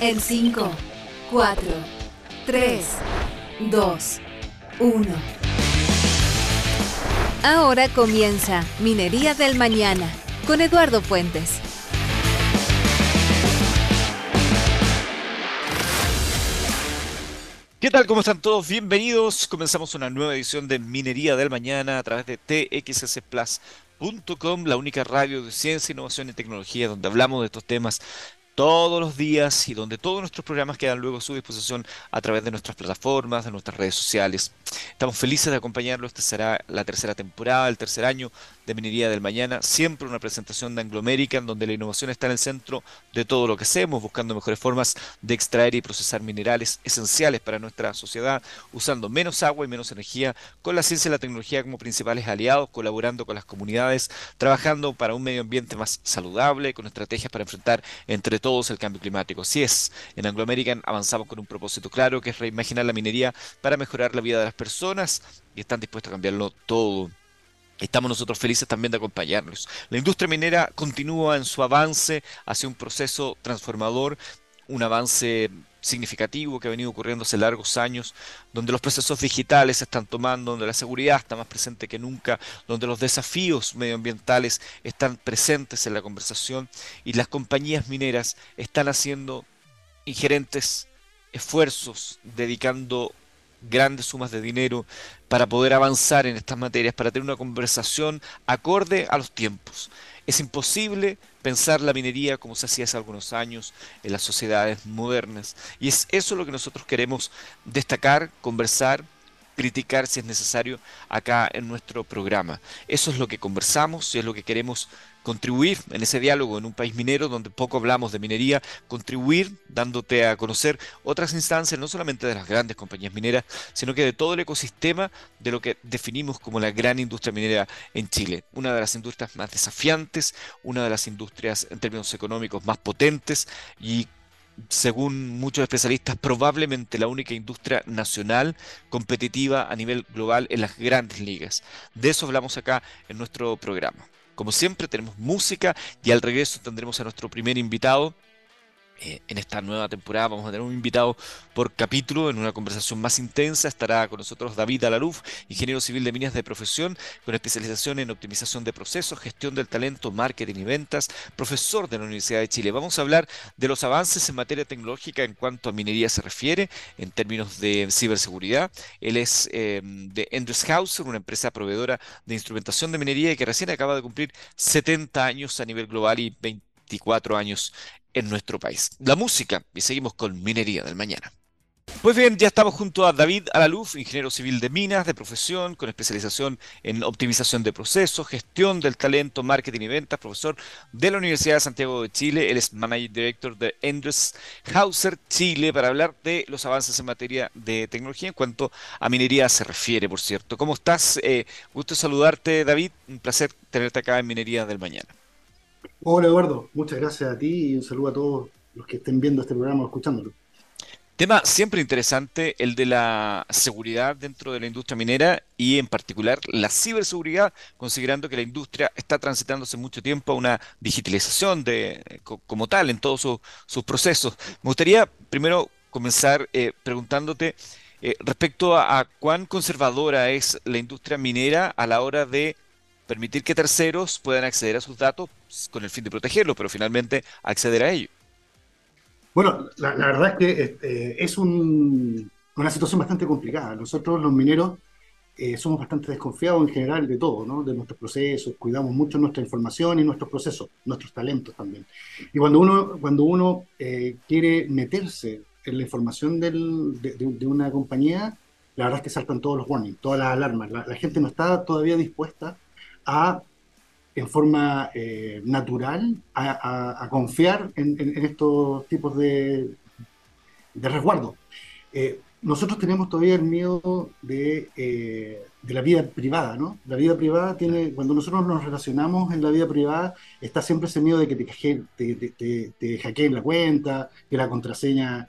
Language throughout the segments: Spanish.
En 5, 4, 3, 2, 1. Ahora comienza Minería del Mañana con Eduardo Fuentes. ¿Qué tal? ¿Cómo están todos? Bienvenidos. Comenzamos una nueva edición de Minería del Mañana a través de txsplus.com, la única radio de ciencia, innovación y tecnología donde hablamos de estos temas todos los días y donde todos nuestros programas quedan luego a su disposición a través de nuestras plataformas, de nuestras redes sociales. Estamos felices de acompañarlos. Esta será la tercera temporada, el tercer año de Minería del Mañana. Siempre una presentación de Anglo American donde la innovación está en el centro de todo lo que hacemos, buscando mejores formas de extraer y procesar minerales esenciales para nuestra sociedad, usando menos agua y menos energía, con la ciencia y la tecnología como principales aliados, colaborando con las comunidades, trabajando para un medio ambiente más saludable, con estrategias para enfrentar entre todos el cambio climático. Si es, en Anglo American avanzamos con un propósito claro, que es reimaginar la minería para mejorar la vida de las personas y están dispuestos a cambiarlo todo. Estamos nosotros felices también de acompañarlos. La industria minera continúa en su avance hacia un proceso transformador, un avance significativo que ha venido ocurriendo hace largos años, donde los procesos digitales se están tomando, donde la seguridad está más presente que nunca, donde los desafíos medioambientales están presentes en la conversación y las compañías mineras están haciendo ingerentes esfuerzos, dedicando grandes sumas de dinero para poder avanzar en estas materias, para tener una conversación acorde a los tiempos. Es imposible pensar la minería como se hacía hace algunos años en las sociedades modernas. Y es eso lo que nosotros queremos destacar, conversar criticar si es necesario acá en nuestro programa. Eso es lo que conversamos y es lo que queremos contribuir en ese diálogo en un país minero donde poco hablamos de minería, contribuir dándote a conocer otras instancias, no solamente de las grandes compañías mineras, sino que de todo el ecosistema de lo que definimos como la gran industria minera en Chile. Una de las industrias más desafiantes, una de las industrias en términos económicos más potentes y según muchos especialistas, probablemente la única industria nacional competitiva a nivel global en las grandes ligas. De eso hablamos acá en nuestro programa. Como siempre, tenemos música y al regreso tendremos a nuestro primer invitado, eh, en esta nueva temporada vamos a tener un invitado por capítulo en una conversación más intensa. Estará con nosotros David Alaruf, ingeniero civil de minas de profesión, con especialización en optimización de procesos, gestión del talento, marketing y ventas, profesor de la Universidad de Chile. Vamos a hablar de los avances en materia tecnológica en cuanto a minería se refiere, en términos de ciberseguridad. Él es eh, de Endreshauser, una empresa proveedora de instrumentación de minería y que recién acaba de cumplir 70 años a nivel global y 24 años en nuestro país. La música, y seguimos con Minería del Mañana. Pues bien, ya estamos junto a David Alaluf, ingeniero civil de minas de profesión, con especialización en optimización de procesos, gestión del talento, marketing y ventas, profesor de la Universidad de Santiago de Chile. Él es Manager Director de Endres Hauser Chile para hablar de los avances en materia de tecnología en cuanto a minería se refiere, por cierto. ¿Cómo estás? Eh, gusto saludarte, David. Un placer tenerte acá en Minería del Mañana. Hola Eduardo, muchas gracias a ti y un saludo a todos los que estén viendo este programa o escuchándolo. Tema siempre interesante, el de la seguridad dentro de la industria minera y en particular la ciberseguridad, considerando que la industria está transitando hace mucho tiempo a una digitalización de, como tal en todos sus procesos. Me gustaría primero comenzar eh, preguntándote eh, respecto a cuán conservadora es la industria minera a la hora de permitir que terceros puedan acceder a sus datos con el fin de protegerlos, pero finalmente acceder a ellos. Bueno, la, verdad es que este, es una situación bastante complicada. Nosotros los mineros eh, somos bastante desconfiados en general de todo, ¿no? de nuestros procesos, cuidamos mucho nuestra información y nuestros procesos, nuestros talentos también. Y cuando uno, cuando uno eh, quiere meterse en la información de, una compañía, la verdad es que saltan todos los warnings, todas las alarmas. la gente no está todavía dispuesta a, en forma eh, natural, a, confiar en, estos tipos de, de resguardo. Eh, nosotros tenemos todavía el miedo de, eh, de, la vida privada, ¿no? La vida privada tiene, cuando nosotros nos relacionamos en la vida privada, está siempre ese miedo de que te, te, te, te hackeen la cuenta, que la contraseña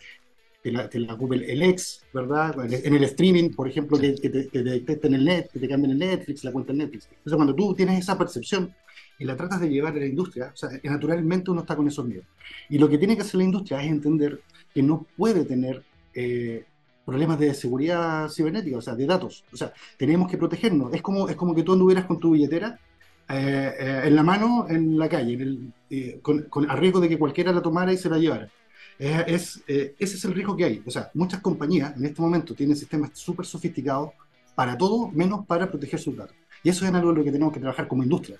te la, te la el, ex, ¿verdad? En el streaming, por ejemplo, que, te, que detecten el net, que te cambien el Netflix, la cuenta del Netflix. Entonces, cuando tú tienes esa percepción y la tratas de llevar a la industria, o sea, naturalmente uno está con esos miedos. Y lo que tiene que hacer la industria es entender que no puede tener eh, problemas de seguridad cibernética, o sea, de datos. O sea, tenemos que protegernos. Es como, es como que tú anduvieras con tu billetera eh, eh, en la mano en la calle, con, con, a riesgo de que cualquiera la tomara y se la llevara. Es, ese es el riesgo que hay. O sea, muchas compañías en este momento tienen sistemas súper sofisticados para todo, menos para proteger sus datos. Y eso es algo en lo que tenemos que trabajar como industria.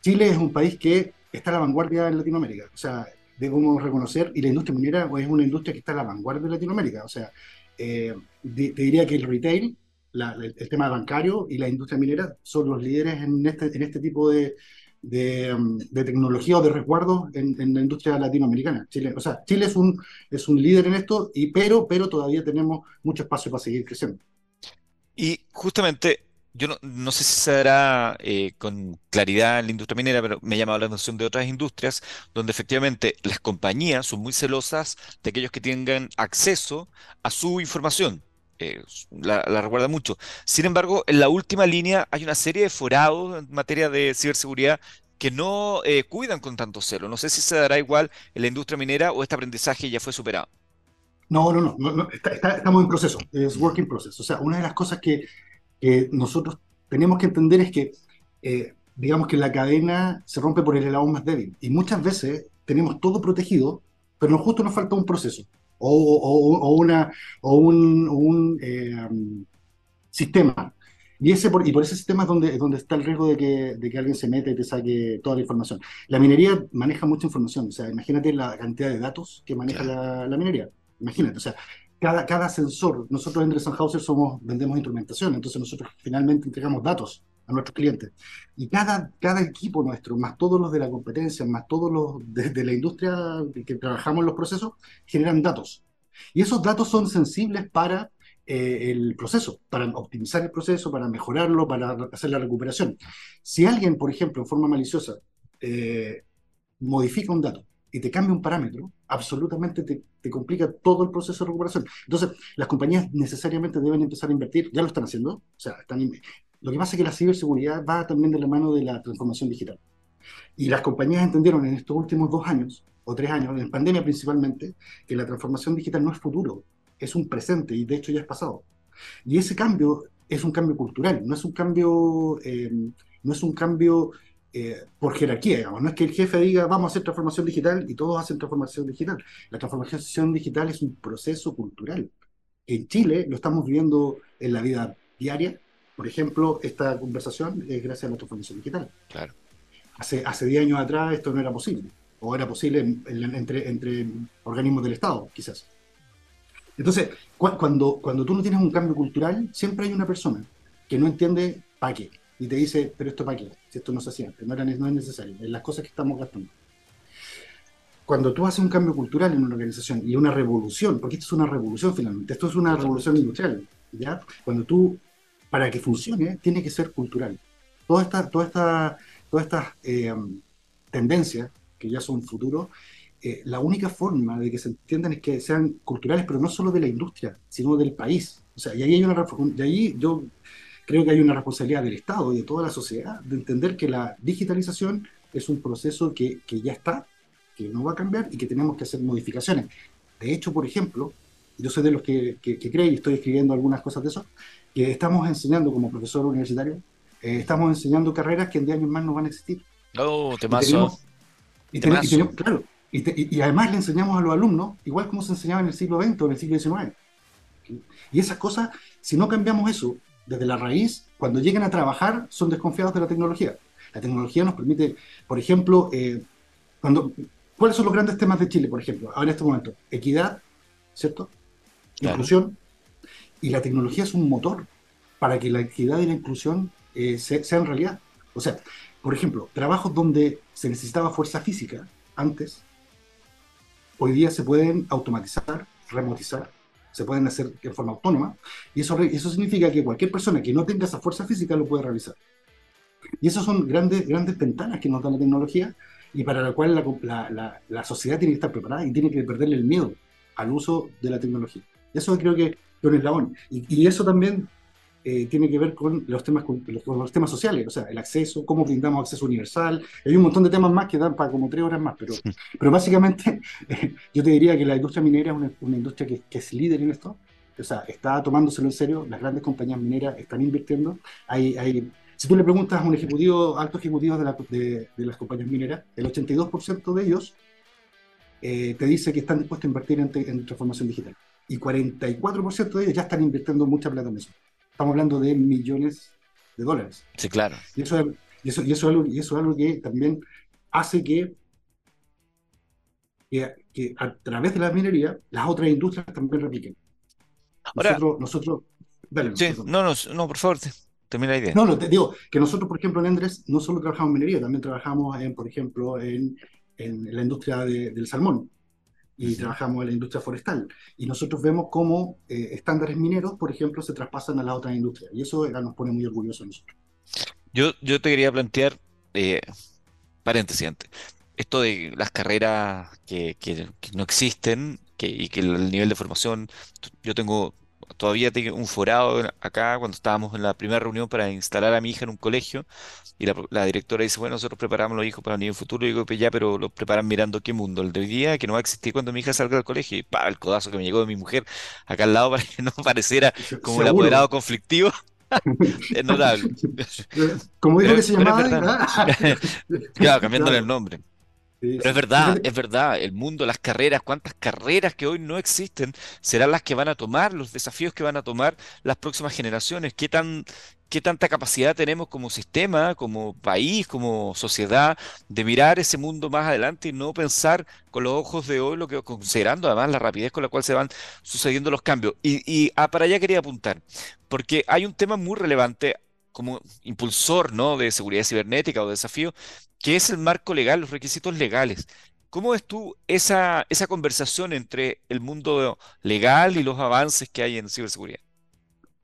Chile es un país que está a la vanguardia en Latinoamérica. O sea, debemos reconocer, y la industria minera es una industria que está a la vanguardia de Latinoamérica. O sea, eh, te diría que el retail, el tema bancario y la industria minera son los líderes en este, en este tipo de, de, um, tecnología o de resguardo en, la industria latinoamericana. Chile, o sea, Chile es un, es un líder en esto, y, pero, pero todavía tenemos mucho espacio para seguir creciendo. Y justamente yo no, sé si se dará eh, con claridad en la industria minera, pero me llama la atención de otras industrias donde efectivamente las compañías son muy celosas de aquellos que tengan acceso a su información. Eh, la, recuerda mucho. Sin embargo, en la última línea hay una serie de forados en materia de ciberseguridad que no eh, cuidan con tanto celo. No sé si se dará igual en la industria minera o este aprendizaje ya fue superado. No, no, no, estamos en proceso, es working process. O sea, una de las cosas que que nosotros tenemos que entender es que, eh, digamos que la cadena se rompe por el eslabón más débil. Y muchas veces tenemos todo protegido, pero justo nos falta un proceso o, o, una, o un, eh, sistema. Y, ese por, y por ese sistema es donde, donde está el riesgo de que, de que alguien se meta y te saque toda la información. La minería maneja mucha información. O sea, imagínate la cantidad de datos que maneja la, la minería. Imagínate, o sea, cada, cada sensor, nosotros en Dressenhauser somos, vendemos instrumentación, entonces nosotros finalmente entregamos datos a nuestros clientes. Y cada, cada equipo nuestro, más todos los de la competencia, más todos los de, la industria que trabajamos en los procesos, generan datos. Y esos datos son sensibles para eh, el proceso, para optimizar el proceso, para mejorarlo, para hacer la recuperación. Si alguien, por ejemplo, en forma maliciosa, eh, modifica un dato y te cambia un parámetro, absolutamente te, te, complica todo el proceso de recuperación. Entonces, las compañías necesariamente deben empezar a invertir, ya lo están haciendo, o sea, están, lo que pasa es que la ciberseguridad va también de la mano de la transformación digital. Y las compañías entendieron en estos últimos dos años, o tres años, en pandemia principalmente, que la transformación digital no es futuro, es un presente y de hecho ya es pasado. Y ese cambio es un cambio cultural, no es un cambio, eh, no es un cambio eh, por jerarquía, digamos. No es que el jefe diga vamos a hacer transformación digital y todos hacen transformación digital. La transformación digital es un proceso cultural. En Chile lo estamos viviendo en la vida diaria. Por ejemplo, esta conversación es gracias a la transformación digital. Claro. Hace, hace 10 años atrás esto no era posible. O era posible entre, entre organismos del Estado, quizás. Entonces, cuando, cuando tú no tienes un cambio cultural, siempre hay una persona que no entiende para qué y te dice, pero esto para qué, si esto no se hacía no, era, no es necesario, en las cosas que estamos gastando. Cuando tú haces un cambio cultural en una organización y una revolución, porque esto es una revolución finalmente, esto es una revolución industrial, ¿ya? Cuando tú, para que funcione, tiene que ser cultural. Toda esta, toda esta, todas estas eh, tendencias, que ya son futuro, eh, la única forma de que se entiendan es que sean culturales, pero no solo de la industria, sino del país. O sea, y ahí hay una, de ahí yo creo que hay una responsabilidad del Estado y de toda la sociedad de entender que la digitalización es un proceso que, que ya está, que no va a cambiar y que tenemos que hacer modificaciones. De hecho, por ejemplo, yo soy de los que, que, que creen y estoy escribiendo algunas cosas de eso, que estamos enseñando como profesor universitario, eh, estamos enseñando carreras que en 10 años más no van a existir. Oh, temazo. Y, tenemos, y, tenemos, claro, y, y, además le enseñamos a los alumnos, igual como se enseñaba en el siglo XX o en el siglo XIX. Y esas cosas, si no cambiamos eso, desde la raíz, cuando lleguen a trabajar, son desconfiados de la tecnología. La tecnología nos permite, por ejemplo, eh, cuando, ¿cuáles son los grandes temas de Chile, por ejemplo, ahora en este momento? Equidad, ¿cierto? Inclusión. Y la tecnología es un motor para que la equidad y la inclusión eh, sean realidad. O sea, por ejemplo, trabajos donde se necesitaba fuerza física antes, hoy día se pueden automatizar, remotizar, se pueden hacer de forma autónoma, y eso, eso significa que cualquier persona que no tenga esa fuerza física lo puede realizar. Y esas son grandes, grandes ventanas que nos da la tecnología y para la cual la, la, la, sociedad tiene que estar preparada y tiene que perderle el miedo al uso de la tecnología. Eso creo que es un eslabón. Y, y eso también eh, tiene que ver con los temas, con los, temas sociales, o sea, el acceso, cómo brindamos acceso universal. Hay un montón de temas más que dan para como tres horas más, pero, pero básicamente yo te diría que la industria minera es una, industria que, que, es líder en esto. O sea, está tomándoselo en serio, las grandes compañías mineras están invirtiendo. Hay, hay, si tú le preguntas a un ejecutivo, alto ejecutivo de, la, de, de las compañías mineras, el 82% de ellos eh, te dice que están dispuestos a invertir en, en transformación digital. Y 44% de ellos ya están invirtiendo mucha plata en eso. Estamos hablando de millones de dólares. Sí, claro. Y eso, y eso, y eso, es, algo, y eso es algo que también hace que, que, a través de la minería las otras industrias también repliquen. Ahora, nosotros, nosotros dale, sí, no, no, no, por favor, termina la idea. No, no, te digo que nosotros, por ejemplo, en Endres no solo trabajamos en minería, también trabajamos, en, por ejemplo, en, en la industria del salmón y trabajamos en la industria forestal. Y nosotros vemos cómo eh, estándares mineros, por ejemplo, se traspasan a las otras industrias. Y eso nos pone muy orgullosos a nosotros. Yo, yo te quería plantear, eh, paréntesis antes, esto de las carreras que, que, no existen que, y que el nivel de formación, yo tengo todavía tengo un forado acá cuando estábamos en la primera reunión para instalar a mi hija en un colegio y la, directora dice, bueno, nosotros preparamos a los hijos para el nivel futuro. Y digo, pues ya, pero lo preparan mirando qué mundo, el de hoy día, que no va a existir cuando mi hija salga del colegio. Y pa, el codazo que me llegó de mi mujer acá al lado para que no pareciera como el apoderado conflictivo. es notable. Como dijo que se llamaba. claro, cambiándole el nombre. Pero es verdad, es verdad, el mundo, las carreras, cuántas carreras que hoy no existen serán las que van a tomar, los desafíos que van a tomar las próximas generaciones, qué tan, qué tanta capacidad tenemos como sistema, como país, como sociedad, de mirar ese mundo más adelante y no pensar con los ojos de hoy, lo que considerando además la rapidez con la cual se van sucediendo los cambios. Y, y ah, para allá quería apuntar, porque hay un tema muy relevante como impulsor ¿no? de seguridad cibernética o de desafío, que es el marco legal, los requisitos legales. ¿Cómo ves tú esa, esa conversación entre el mundo legal y los avances que hay en ciberseguridad?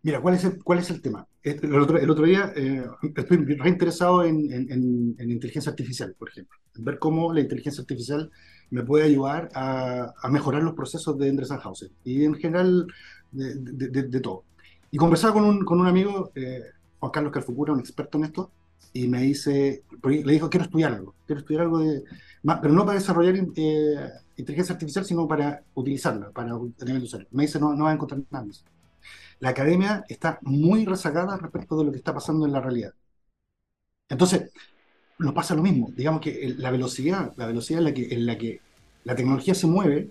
Mira, ¿cuál es el, cuál es el tema? El otro, el otro día eh, estoy reinteresado en, en, en, inteligencia artificial, por ejemplo, en ver cómo la inteligencia artificial me puede ayudar a, a mejorar los procesos de Andresanhausen y en general de, de, de, todo. Y conversaba con un, con un amigo, eh, Juan Carlos Calfucura, un experto en esto, y me dice, le dijo, quiero estudiar algo, quiero estudiar algo de, pero no para desarrollar eh, inteligencia artificial, sino para utilizarla, para tener usuario. Me dice, no, no va a encontrar nada. La academia está muy rezagada respecto de lo que está pasando en la realidad. Entonces, nos pasa lo mismo. Digamos que la velocidad, la velocidad en la que, en la, que la tecnología se mueve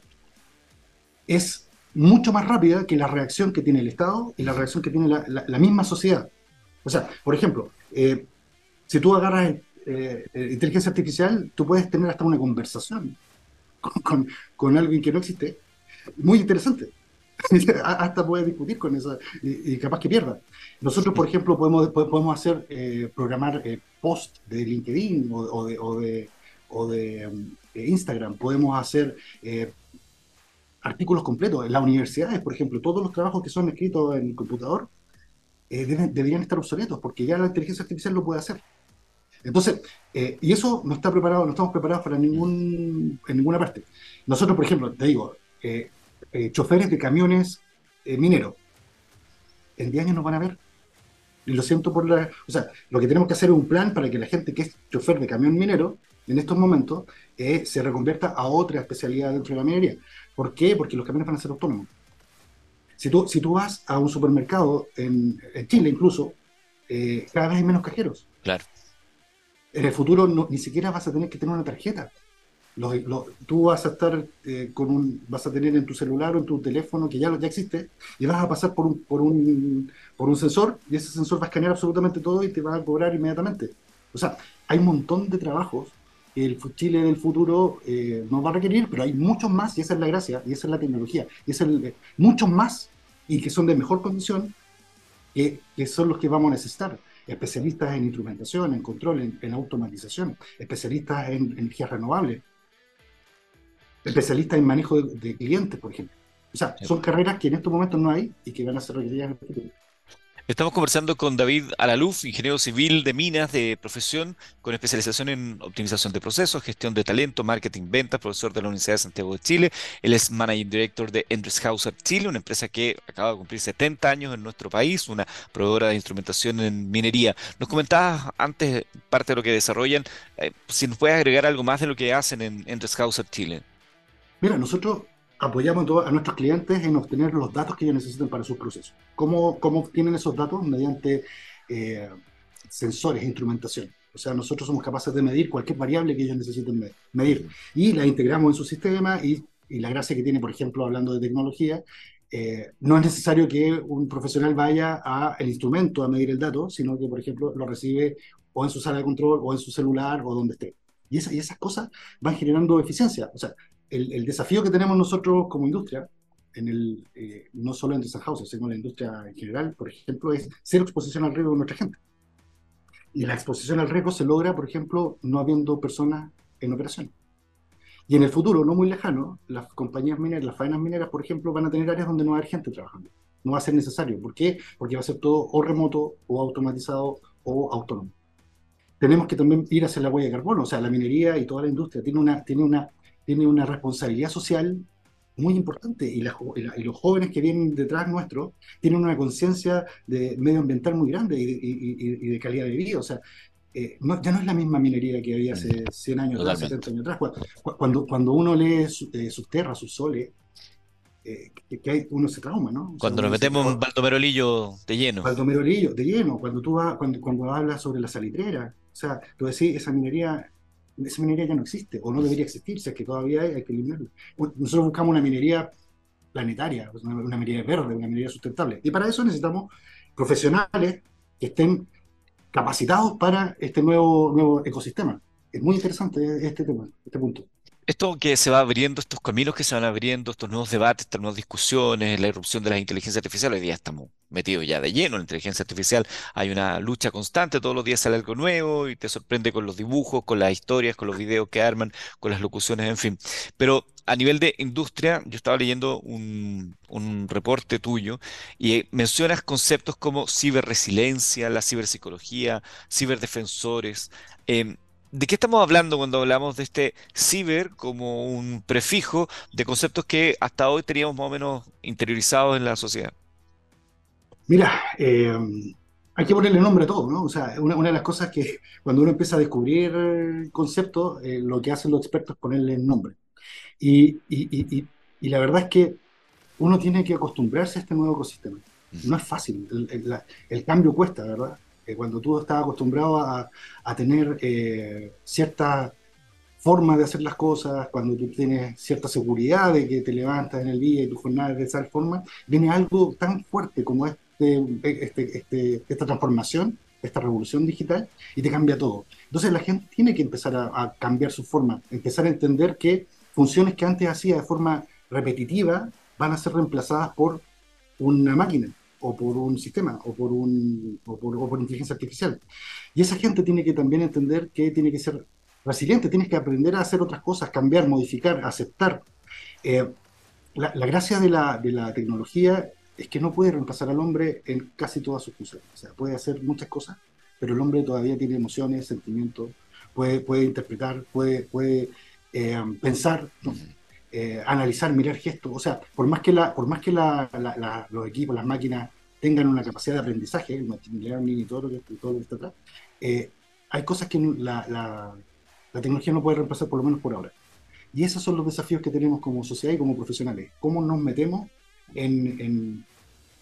es mucho más rápida que la reacción que tiene el Estado y la reacción que tiene la, la misma sociedad. O sea, por ejemplo, eh, si tú agarras eh, eh, inteligencia artificial, tú puedes tener hasta una conversación con, con, alguien que no existe, muy interesante. hasta puedes discutir con eso y, capaz que pierda. Nosotros, por ejemplo, podemos, podemos hacer, programar post de LinkedIn o, de, o de, o de um, Instagram, podemos hacer artículos completos. En las universidades, por ejemplo, todos los trabajos que son escritos en el computador eh, deberían estar obsoletos, porque ya la inteligencia artificial lo puede hacer. Entonces, eh, y eso no está preparado, no estamos preparados para ningún, en ninguna parte. Nosotros, por ejemplo, te digo, eh, choferes de camiones mineros, en 10 años nos van a ver. Y lo siento por la... O sea, lo que tenemos que hacer es un plan para que la gente que es chofer de camión minero, en estos momentos, se reconvierta a otra especialidad dentro de la minería. ¿Por qué? Porque los camiones van a ser autónomos. Si tú, si tú vas a un supermercado, en, Chile incluso, eh, cada vez hay menos cajeros. Claro. En el futuro no, ni siquiera vas a tener que tener una tarjeta. tú vas a estar eh, con un, vas a tener en tu celular o en tu teléfono que ya, ya existe y vas a pasar por un, por un, por un sensor y ese sensor va a escanear absolutamente todo y te va a cobrar inmediatamente. O sea, hay un montón de trabajos el Chile del futuro eh, nos va a requerir, pero hay muchos más y esa es la gracia y esa es la tecnología y es el, muchos más y que son de mejor condición, que, que son los que vamos a necesitar. Especialistas en instrumentación, en control, en, automatización, especialistas en energías renovables, especialistas en manejo de, clientes, por ejemplo. O sea, son carreras que en estos momentos no hay y que van a ser requeridas en el futuro. Estamos conversando con David Alaluf, ingeniero civil de minas de profesión, con especialización en optimización de procesos, gestión de talento, marketing, ventas, profesor de la Universidad de Santiago de Chile. Él es Managing Director de Hauser Chile, una empresa que acaba de cumplir 70 años en nuestro país, una proveedora de instrumentación en minería. Nos comentabas antes parte de lo que desarrollan, eh, si nos puedes agregar algo más de lo que hacen en Hauser Chile. Mira, nosotros apoyamos a nuestros clientes en obtener los datos que ellos necesitan para sus procesos. ¿Cómo, cómo obtienen esos datos? Mediante eh, sensores instrumentación. O sea, nosotros somos capaces de medir cualquier variable que ellos necesiten medir y la integramos en su sistema y, y la gracia que tiene, por ejemplo, hablando de tecnología, eh, no es necesario que un profesional vaya al instrumento a medir el dato, sino que, por ejemplo, lo recibe o en su sala de control o en su celular o donde esté. Y, y esas cosas van generando eficiencia. O sea, el, desafío que tenemos nosotros como industria, en el, eh, no solo en Houses, sino en la industria en general, por ejemplo, es cero exposición al riesgo de nuestra gente. Y la exposición al riesgo se logra, por ejemplo, no habiendo personas en operación. Y en el futuro, no muy lejano, las compañías mineras, las faenas mineras, por ejemplo, van a tener áreas donde no va a haber gente trabajando. No va a ser necesario. ¿Por qué? Porque va a ser todo o remoto, o automatizado, o autónomo. Tenemos que también ir hacia la huella de carbono. O sea, la minería y toda la industria tiene una, tiene una tiene una responsabilidad social muy importante y, los jóvenes que vienen detrás nuestro tienen una conciencia de medioambiental muy grande y, de calidad de vida. O sea, eh, ya no es la misma minería que había hace 100 años atrás, 70 años atrás. Cuando, cuando uno lee eh, sus tierras, sus soles, eh, que, hay, uno se trauma, ¿no? cuando nos metemos en Baldomerolillo de lleno. Baldomerolillo de lleno, cuando tú vas, cuando, cuando hablas sobre la salitrera, o sea, tú decís, esa minería esa minería ya no existe, o no debería existir, si es que todavía hay, hay que eliminarla. Nosotros buscamos una minería planetaria, una, minería verde, una minería sustentable. Y para eso necesitamos profesionales que estén capacitados para este nuevo, nuevo ecosistema. Es muy interesante este tema, este punto esto que se va abriendo, estos caminos que se van abriendo, estos nuevos debates, estas nuevas discusiones, la irrupción de la inteligencia artificial, hoy día estamos metidos ya de lleno en la inteligencia artificial, hay una lucha constante, todos los días sale algo nuevo y te sorprende con los dibujos, con las historias, con los videos que arman, con las locuciones, en fin. Pero a nivel de industria, yo estaba leyendo un, reporte tuyo y mencionas conceptos como ciberresiliencia, la ciberpsicología, ciberdefensores. Em, ¿De qué estamos hablando cuando hablamos de este ciber como un prefijo de conceptos que hasta hoy teníamos más o menos interiorizados en la sociedad? Mira, eh, hay que ponerle nombre a todo, ¿no? O sea, una, de las cosas que cuando uno empieza a descubrir conceptos, eh, lo que hacen los expertos es ponerle nombre. Y, la verdad es que uno tiene que acostumbrarse a este nuevo ecosistema. No es fácil, el cambio cuesta, ¿verdad? Cuando tú estás acostumbrado a, tener eh, cierta forma de hacer las cosas, cuando tú tienes cierta seguridad de que te levantas en el día y tu jornada es de esa forma, viene algo tan fuerte como este, este, este, esta transformación, esta revolución digital, y te cambia todo. Entonces la gente tiene que empezar a, a cambiar su forma, empezar a entender que funciones que antes hacía de forma repetitiva van a ser reemplazadas por una máquina o por un sistema o por, un, o por, inteligencia artificial. Y esa gente tiene que también entender que tiene que ser resiliente, tienes que aprender a hacer otras cosas, cambiar, modificar, aceptar. Eh, la, gracia de la, de la, tecnología es que no puede reemplazar al hombre en casi todas sus funciones. O sea, puede hacer muchas cosas, pero el hombre todavía tiene emociones, sentimientos, puede, puede interpretar, puede, puede eh, pensar. Eh, analizar, mirar gestos. O sea, por más que, la, por más que los equipos, las máquinas tengan una capacidad de aprendizaje, el machine learning y todo lo que, todo está atrás, eh, hay cosas que la, tecnología no puede reemplazar, por lo menos por ahora. Y esos son los desafíos que tenemos como sociedad y como profesionales. ¿Cómo nos metemos en,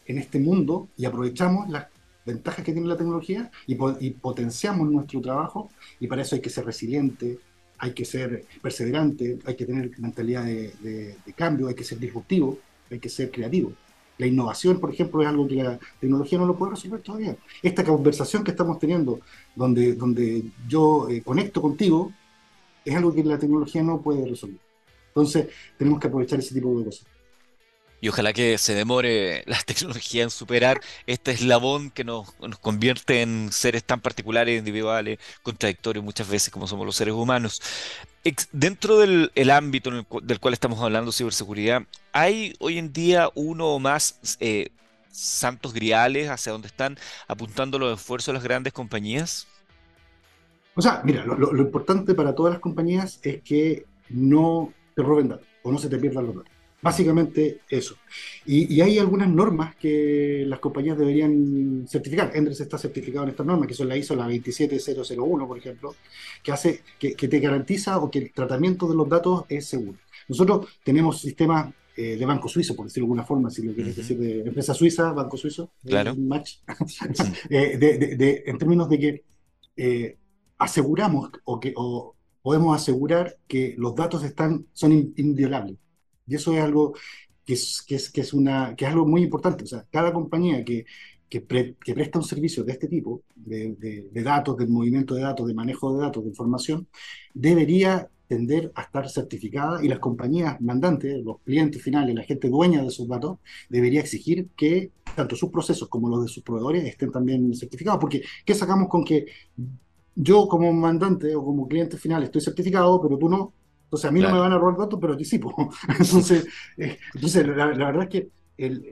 este mundo y aprovechamos las ventajas que tiene la tecnología y, y potenciamos nuestro trabajo? Y para eso hay que ser resiliente, hay que ser perseverante, hay que tener mentalidad de, cambio, hay que ser disruptivo, hay que ser creativo. La innovación, por ejemplo, es algo que la tecnología no lo puede resolver todavía. Esta conversación que estamos teniendo, donde, donde yo eh, conecto contigo, es algo que la tecnología no puede resolver. Entonces, tenemos que aprovechar ese tipo de cosas. Y ojalá que se demore la tecnología en superar este eslabón que nos, convierte en seres tan particulares, individuales, contradictorios muchas veces como somos los seres humanos. dentro del ámbito del cual estamos hablando, ciberseguridad, ¿hay hoy en día uno o más eh, santos griales hacia donde están apuntando los esfuerzos de las grandes compañías? O sea, mira, lo, importante para todas las compañías es que no te roben datos o no se te pierdan los datos. Básicamente eso. Y, hay algunas normas que las compañías deberían certificar. Endres está certificado en estas normas, que son la ISO, la 27001, por ejemplo, que hace que, te garantiza o que el tratamiento de los datos es seguro.Nosotros tenemos sistemas eh, de banco suizo, por decirlo de alguna forma, si lo quieres decir de empresa suiza, banco suizo, claro. match, eh, de, en términos de que eh, aseguramos o que o podemos asegurar que los datos están, son inviolables. Y eso es algo que es, que es, que es, una, que es algo muy importante. O sea, cada compañía que, que, que presta un servicio de este tipo, de, de, de, datos, del movimiento de datos, de manejo de datos, de información, debería tender a estar certificada y las compañías mandantes, los clientes finales, la gente dueña de esos datos, debería exigir que tanto sus procesos como los de sus proveedores estén también certificados. Porque, ¿qué sacamos con que yo como mandante o como cliente final estoy certificado, pero tú no? Entonces a mí no me van a robar datos, pero anticipo. entonces, eh, entonces la, verdad es que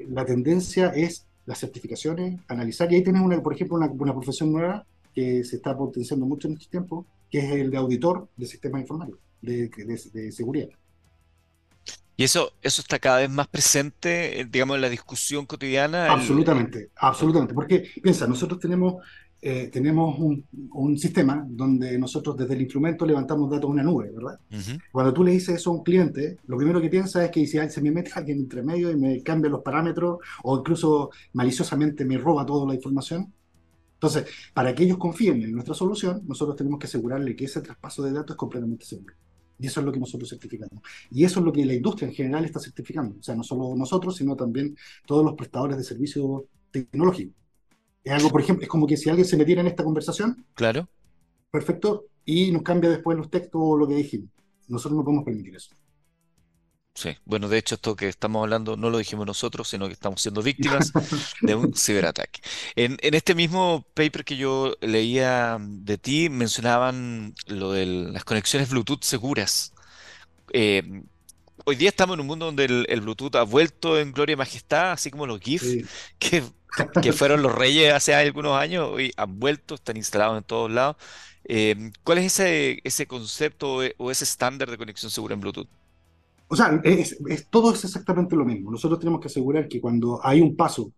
la tendencia es las certificaciones, analizar, y ahí tienes, una, por ejemplo, una, una profesión nueva que se está potenciando mucho en estos tiempos, que es el de auditor de sistemas informáticos de, seguridad. Y eso, eso está cada vez más presente, eh, digamos, en la discusión cotidiana. Absolutamente, absolutamente. Porque, piensa, nosotros tenemos, eh, tenemos un, un, sistema donde nosotros desde el instrumento levantamos datos a una nube, ¿verdad? Cuando tú le dices eso a un cliente, lo primero que piensa es que si se me mete alguien entre medio y me cambia los parámetros o incluso maliciosamente me roba toda la información, entonces, para que ellos confíen en nuestra solución, nosotros tenemos que asegurarle que ese traspaso de datos es completamente seguro. Y eso es lo que nosotros certificamos. Y eso es lo que la industria en general está certificando. O sea, no solo nosotros, sino también todos los prestadores de servicios tecnológicos. Es algo, por ejemplo, es como que si alguien se metiera en esta conversación. Claro. Perfecto. Y nos cambia después los textos o lo que dijimos. Nosotros no podemos permitir eso. Sí, bueno, de hecho esto que estamos hablando no lo dijimos nosotros, sino que estamos siendo víctimas de un ciberataque. En, este mismo paper que yo leía de ti, mencionaban lo de las conexiones Bluetooth seguras. Eh, hoy día estamos en un mundo donde el, Bluetooth ha vuelto en gloria y majestad, así como los GIF, que, que fueron los reyes hace algunos años, hoy han vuelto, están instalados en todos lados. Eh, ¿cuál es ese, ese concepto o ese estándar de conexión segura en Bluetooth? O sea, es, todo es exactamente lo mismo. Nosotros tenemos que asegurar que cuando hay un paso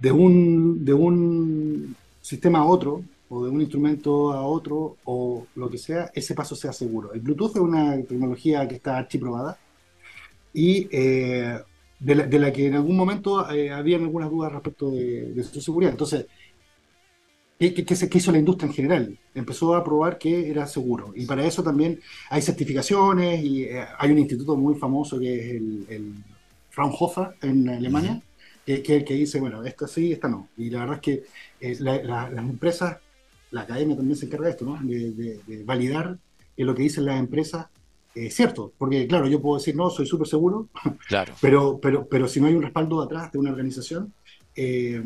de un, de un sistema a otro, o de un instrumento a otro, o lo que sea, ese paso sea seguro. El Bluetooth es una tecnología que está archiprobada y eh, de, la, que en algún momento eh, habían algunas dudas respecto de, de su seguridad. Entonces, ¿Qué, hizo la industria en general? Empezó a probar que era seguro. Y para eso también hay certificaciones y eh, hay un instituto muy famoso que es el, Fraunhofer en Alemania, que, es el que dice, bueno, esto sí, esta no. Y la verdad es que eh, las empresas, la academia también se encarga de esto, ¿no? De, validar que lo que dicen las empresas es cierto. Porque, claro, yo puedo decir, no, soy súper seguro, claro. pero, pero, pero si no hay un respaldo atrás de una organización, eh,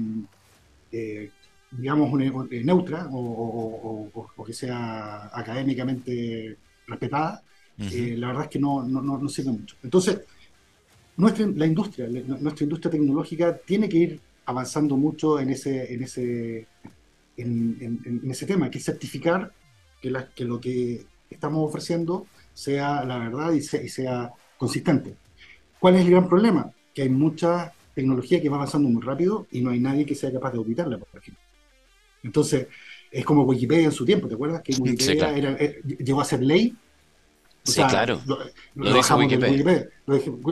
digamos, neutra o, que sea académicamente respetada, eh, la verdad es que no, no, no, sirve mucho. Entonces, nuestra, la industria, nuestra industria tecnológica tiene que ir avanzando mucho en ese, en ese, en, ese tema, que es certificar que, la, que lo que estamos ofreciendo sea la verdad y sea, y sea consistente. ¿Cuál es el gran problema? Que hay mucha tecnología que va avanzando muy rápido y no hay nadie que sea capaz de auditarla, por ejemplo. Entonces, es como Wikipedia en su tiempo, ¿te acuerdas? Que Wikipedia eh, llegó a ser ley. Sí, claro. Lo, dejamos Wikipedia.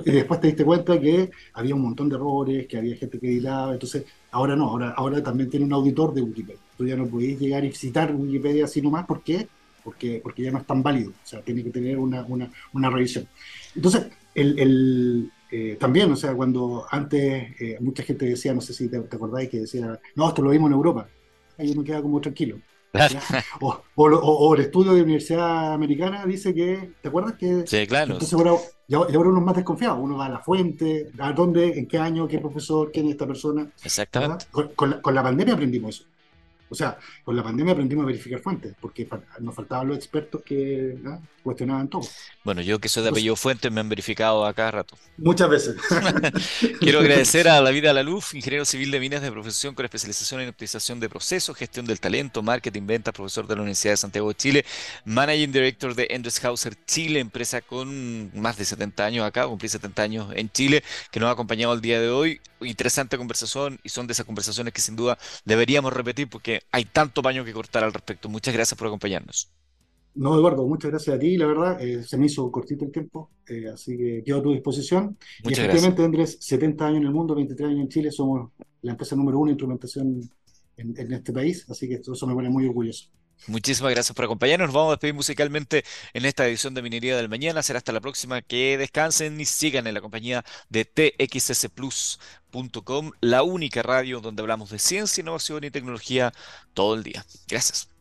y después te diste cuenta que había un montón de errores, que había gente que editaba. Entonces, ahora no, ahora, ahora también tiene un auditor de Wikipedia. Tú ya no podés llegar y citar Wikipedia así nomás. ¿Por qué? Porque, porque ya no es tan válido. O sea, tiene que tener una, una, una revisión. Entonces, el, el eh, también, o sea, cuando antes eh, mucha gente decía, no sé si te, te acordáis, que decía, no, esto lo vimos en Europa ahí uno queda como tranquilo. O, o, el estudio de Universidad Americana dice que, ¿te acuerdas que? Sí, claro. Entonces ahora, y ahora uno es más desconfiado, uno va a la fuente, a dónde, en qué año, qué profesor, quién es esta persona. Exactamente. Con, la, pandemia aprendimos eso. O sea, con la pandemia aprendimos a verificar fuentes, porque nos faltaban los expertos que cuestionaban todo. Bueno, yo que soy de apellido Fuentes me han verificado a cada rato. Muchas veces. Quiero agradecer a David Alaluf, ingeniero civil de minas de profesión con especialización en optimización de procesos, gestión del talento, marketing, ventas, profesor de la Universidad de Santiago de Chile, managing director de Hauser Chile, empresa con más de 70 años acá, cumplí 70 años en Chile, que nos ha acompañado el día de hoy. Interesante conversación y son de esas conversaciones que sin duda deberíamos repetir porque hay tanto paño que cortar al respecto. Muchas gracias por acompañarnos. No, Eduardo, muchas gracias a ti, la verdad, eh, se me hizo cortito el tiempo, eh, así que quedo a tu disposición. y efectivamente, Andrés, 70 años en el mundo, 23 años en Chile, somos la empresa número uno de instrumentación en, en este país, así que eso me pone muy orgulloso. Muchísimas gracias por acompañarnos. Nos vamos a despedir musicalmente en esta edición de Minería del Mañana. Será hasta la próxima. Que descansen y sigan en la compañía de txsplus.com, la única radio donde hablamos de ciencia, innovación y tecnología todo el día. Gracias.